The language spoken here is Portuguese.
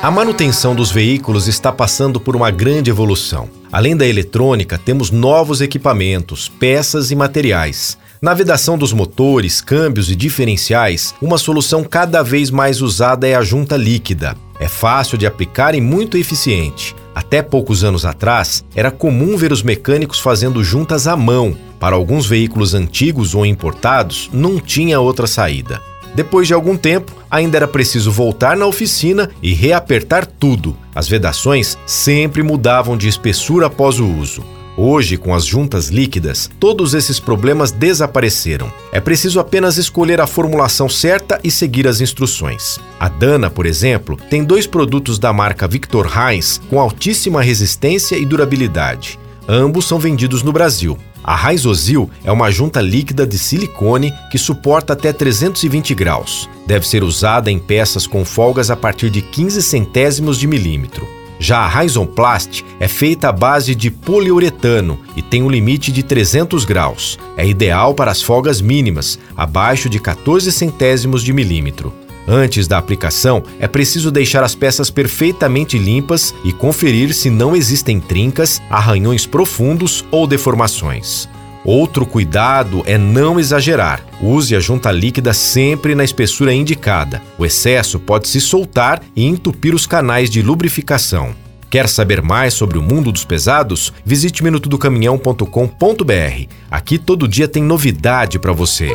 A manutenção dos veículos está passando por uma grande evolução. Além da eletrônica, temos novos equipamentos, peças e materiais. Na vedação dos motores, câmbios e diferenciais, uma solução cada vez mais usada é a junta líquida. É fácil de aplicar e muito eficiente. Até poucos anos atrás, era comum ver os mecânicos fazendo juntas à mão. Para alguns veículos antigos ou importados, não tinha outra saída. Depois de algum tempo, ainda era preciso voltar na oficina e reapertar tudo. As vedações sempre mudavam de espessura após o uso. Hoje, com as juntas líquidas, todos esses problemas desapareceram. É preciso apenas escolher a formulação certa e seguir as instruções. A Dana, por exemplo, tem dois produtos da marca Victor Heinz com altíssima resistência e durabilidade. Ambos são vendidos no Brasil. A Raizosil é uma junta líquida de silicone que suporta até 320 graus. Deve ser usada em peças com folgas a partir de 15 centésimos de milímetro. Já a Raisonplast é feita à base de poliuretano e tem um limite de 300 graus. É ideal para as folgas mínimas, abaixo de 14 centésimos de milímetro. Antes da aplicação, é preciso deixar as peças perfeitamente limpas e conferir se não existem trincas, arranhões profundos ou deformações. Outro cuidado é não exagerar. Use a junta líquida sempre na espessura indicada. O excesso pode se soltar e entupir os canais de lubrificação. Quer saber mais sobre o mundo dos pesados? Visite minutodocaminhão.com.br. Aqui todo dia tem novidade para você.